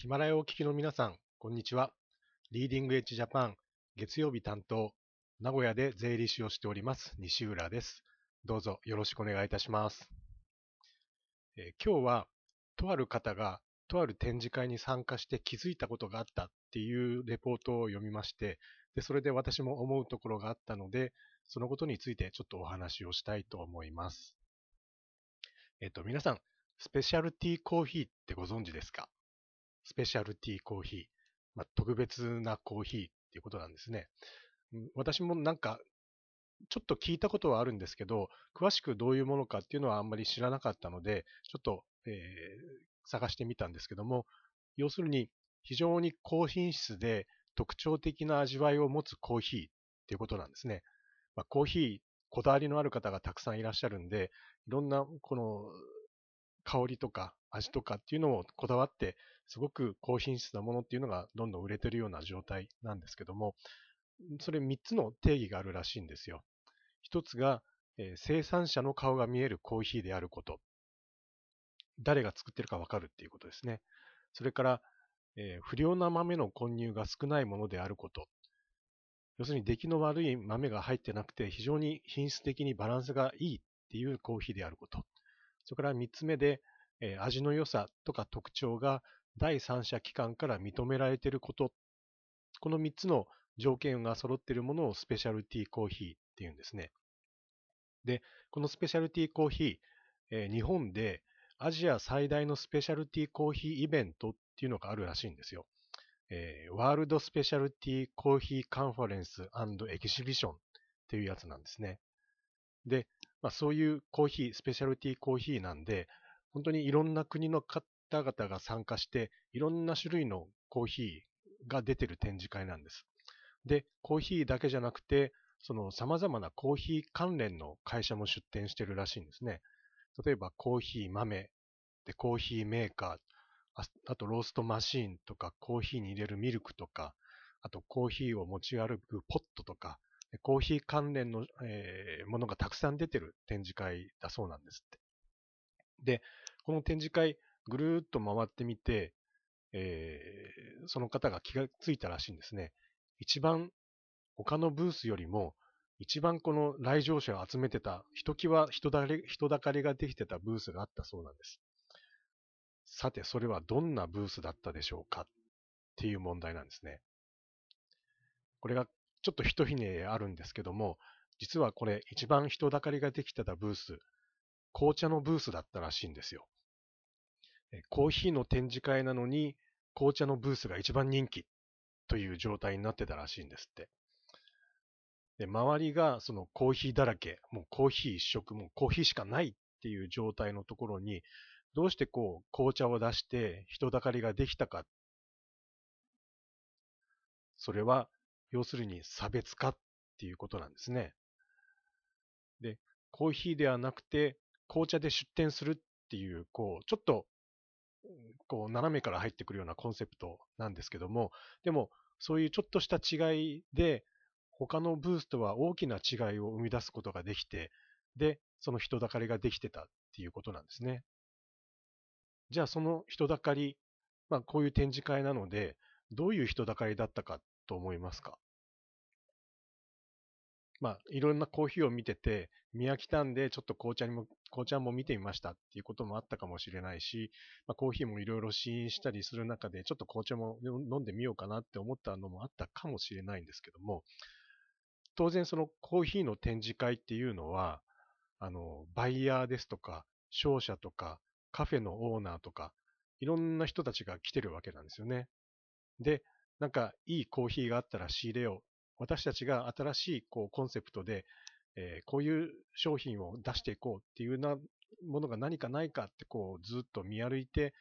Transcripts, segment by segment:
ヒマラヤをお聞きの皆さん、こんにちは。リーディングエッジジャパン月曜日担当、名古屋で税理士をしております西浦です。どうぞよろしくお願いいたします。えー、今日は、とある方がとある展示会に参加して気づいたことがあったっていうレポートを読みまして、でそれで私も思うところがあったので、そのことについてちょっとお話をしたいと思います。えっ、と、皆さん、スペシャルティーコーヒーってご存知ですか？スペシャルティーコーヒー、まあ、特別なコーヒーっていうことなんですね。私もなんか、ちょっと聞いたことはあるんですけど、詳しくどういうものかっていうのはあんまり知らなかったので、ちょっと、えー、探してみたんですけども、要するに非常に高品質で特徴的な味わいを持つコーヒーっていうことなんですね。まあ、コーヒー、こだわりのある方がたくさんいらっしゃるんで、いろんなこの香りとか味とかっていうのをこだわって、すごく高品質なものっていうのがどんどん売れてるような状態なんですけども、それ3つの定義があるらしいんですよ。1つが、えー、生産者の顔が見えるコーヒーであること。誰が作ってるかわかるっていうことですね。それから、えー、不良な豆の混入が少ないものであること。要するに出来の悪い豆が入ってなくて非常に品質的にバランスがいいっていうコーヒーであること。それから3つ目で、え味の良さとか特徴が第三者機関から認められていること。この3つの条件が揃っているものをスペシャルティーコーヒーっていうんですね。で、このスペシャルティーコーヒー、え日本でアジア最大のスペシャルティーコーヒーイベントっていうのがあるらしいんですよ。えー、ワールドスペシャルティーコーヒーカンファレンスエキシビションっていうやつなんですね。で、まあ、そういうコーヒー、スペシャルティーコーヒーなんで、本当にいろんな国の方々が参加して、いろんな種類のコーヒーが出てる展示会なんです。で、コーヒーだけじゃなくて、その様々なコーヒー関連の会社も出展してるらしいんですね。例えばコーヒー豆、でコーヒーメーカー、ああとローストマシーンとかコーヒーに入れるミルクとか、あとコーヒーを持ち歩くポットとか、コーヒー関連の、えー、ものがたくさん出てる展示会だそうなんですって。で、この展示会ぐるーっと回ってみて、えー、その方が気がついたらしいんですね。一番他のブースよりも一番この来場者を集めてた、ひときわ人だれ人だかりができてたブースがあったそうなんです。さて、それはどんなブースだったでしょうかっていう問題なんですね。これがちょっと一ひねあるんですけども、実はこれ一番人だかりができてたブース、紅茶のブースだったらしいんですよ。コーヒーの展示会なのに紅茶のブースが一番人気という状態になってたらしいんですって。で、周りがそのコーヒーだらけ、もうコーヒー一色、もうコーヒーしかないっていう状態のところに、どうしてこう紅茶を出して人だかりができたか。それは要するに差別化っていうことなんですね。で、コーヒーではなくて、紅茶で出店するっていう、こう、ちょっと、こう、斜めから入ってくるようなコンセプトなんですけども、でも、そういうちょっとした違いで、他のブースとは大きな違いを生み出すことができて、で、その人だかりができてたっていうことなんですね。じゃあその人だかり、まあこういう展示会なので、どういう人だかりだったかっと思いますか？まあ、いろんなコーヒーを見てて、見飽きたんで、ちょっと紅茶にも、紅茶も見てみましたっていうこともあったかもしれないし、まあ、コーヒーもいろいろ試飲したりする中で、ちょっと紅茶も飲んでみようかなって思ったのもあったかもしれないんですけども、当然そのコーヒーの展示会っていうのは、あの、バイヤーですとか、商社とか、カフェのオーナーとか、いろんな人たちが来てるわけなんですよね。で、なんかいいコーヒーがあったら仕入れよう。私たちが新しいこうコンセプトで、えー、こういう商品を出していこうっていうなものが何かないかってこうずっと見歩いて、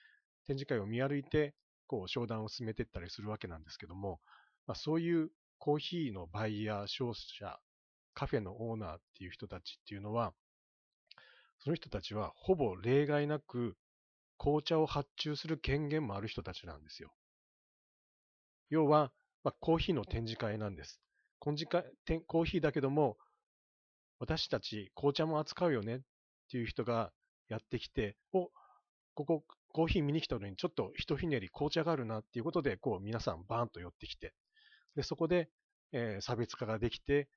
展示会を見歩いて、こう商談を進めていったりするわけなんですけども、まあ、そういうコーヒーのバイヤー、商社、カフェのオーナーっていう人たちっていうのは、その人たちはほぼ例外なく紅茶を発注する権限もある人たちなんですよ。要は、まあ、コーヒーの展示会なんです。コーヒーだけども、私たち紅茶も扱うよねっていう人がやってきて、お、ここコーヒー見に来たのにちょっとひとひねり紅茶があるなっていうことで、こう皆さんバーンと寄ってきて、で、そこで、えー、差別化ができて、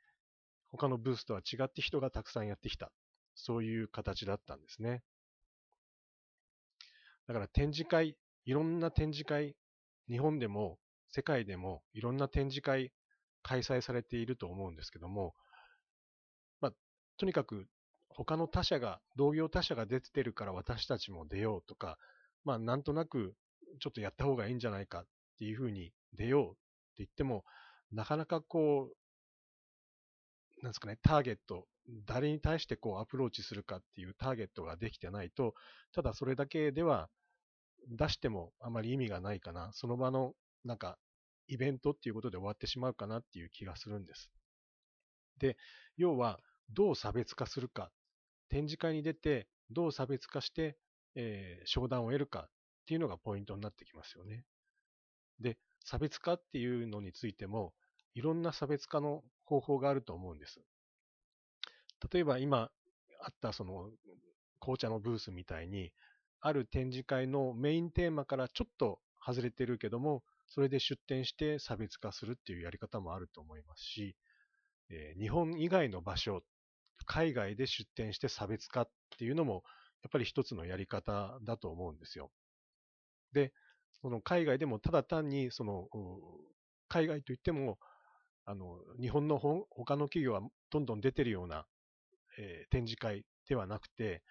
他のブースとは違って人がたくさんやってきた。そういう形だったんですね。だから展示会、いろんな展示会、日本でも世界でもいろんな展示会開催されていると思うんですけども、まあ、とにかく他の他社が、同業他社が出てるから私たちも出ようとか、まあなんとなくちょっとやった方がいいんじゃないかっていうふうに出ようって言っても、なかなかこう、なんですかね、ターゲット、誰に対してこうアプローチするかっていうターゲットができてないと、ただそれだけでは出してもあまり意味がないかな。その場のなんかイベントっていうことで終わってしまうかなっていう気がするんです。で、要はどう差別化するか。展示会に出てどう差別化して、えー、商談を得るかっていうのがポイントになってきますよね。で、差別化っていうのについても、いろんな差別化の方法があると思うんです。例えば今あったその紅茶のブースみたいに、ある展示会のメインテーマからちょっと外れてるけども、それで出展して差別化するっていうやり方もあると思いますし、えー、日本以外の場所、海外で出展して差別化っていうのも、やっぱり一つのやり方だと思うんですよ。で、その海外でもただ単に、その、海外といっても、あの、日本の他の企業はどんどん出てるような、えー、展示会ではなくて、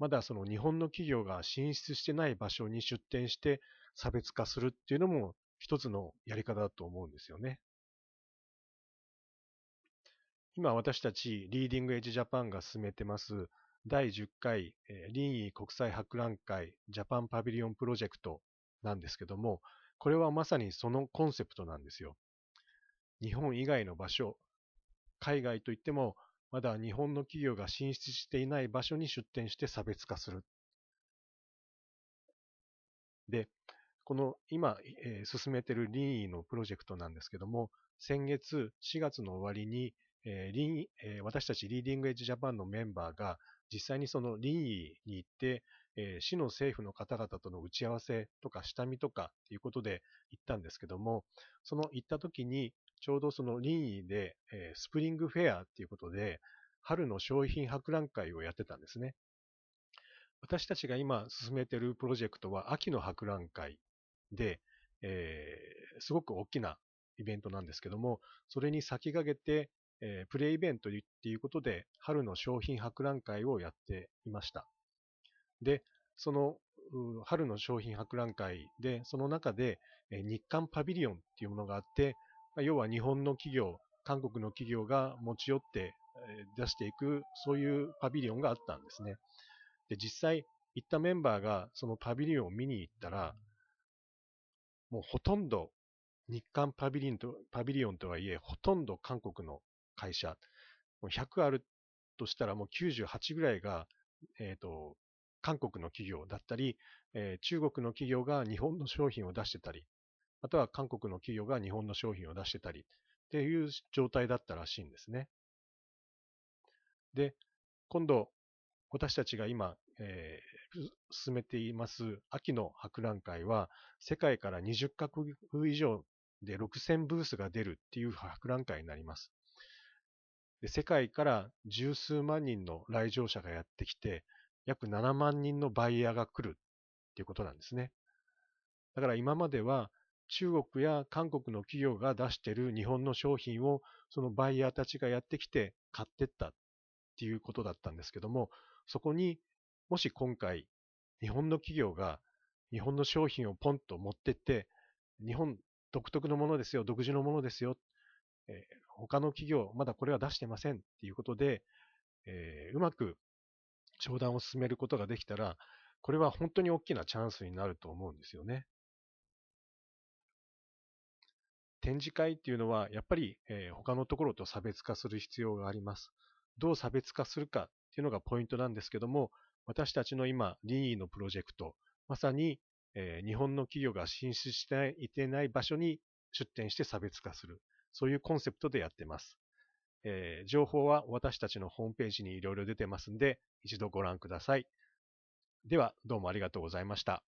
まだその日本の企業が進出してない場所に出店して差別化するっていうのも一つのやり方だと思うんですよね。今私たちリーディングエッジジャパンが進めてます第10回、えー、臨沂国際博覧会ジャパンパビリオンプロジェクトなんですけども、これはまさにそのコンセプトなんですよ。日本以外の場所、海外といってもまだ日本の企業が進出していない場所に出店して差別化する。で、この今、えー、進めてるリーのプロジェクトなんですけども、先月4月の終わりに、えーリーえー、私たちリーディングエッジジャパンのメンバーが実際にそのリーに行って、えー、市の政府の方々との打ち合わせとか下見とかっていうことで行ったんですけども、その行った時にちょうどその臨沂で、えー、スプリングフェアっていうことで、春の商品博覧会をやってたんですね。私たちが今進めているプロジェクトは秋の博覧会で、えー、すごく大きなイベントなんですけども、それに先駆けて、えー、プレイイベントっていうことで、春の商品博覧会をやっていました。で、その春の商品博覧会で、その中で、えー、日韓パビリオンっていうものがあって、まあ、要は日本の企業、韓国の企業が持ち寄って出していく、そういうパビリオンがあったんですね。で、実際行ったメンバーがそのパビリオンを見に行ったら、もうほとんど日韓パビリンとパビリオンとはいえ、ほとんど韓国の会社、もう100あるとしたらもう98ぐらいが、えっ、ー、と、韓国の企業だったり、えー、中国の企業が日本の商品を出してたり、または韓国の企業が日本の商品を出してたりっていう状態だったらしいんですね。で、今度、私たちが今、え、進めています秋の博覧会は、世界から20カ国以上で6000ブースが出るっていう博覧会になります。世界から十数万人の来場者がやってきて、約7万人のバイヤーが来るっていうことなんですね。だから今までは中国や韓国の企業が出している日本の商品をそのバイヤーたちがやってきて買ってったっていうことだったんですけども、そこにもし今回日本の企業が日本の商品をポンと持ってって、日本独特のものですよ、独自のものですよ、えー、他の企業まだこれは出してませんっていうことで、えー、うまく商談を進めることができたら、これは本当に大きなチャンスになると思うんですよね。展示会っていうのは、やっぱり、えー、他のところと差別化する必要があります。どう差別化するかっていうのがポイントなんですけども、私たちの今、任意のプロジェクト、まさに、えー、日本の企業が進出していてない場所に出展して差別化する。そういうコンセプトでやってます。えー、情報は私たちのホームページにいろいろ出てますんで、一度ご覧ください。では、どうもありがとうございました。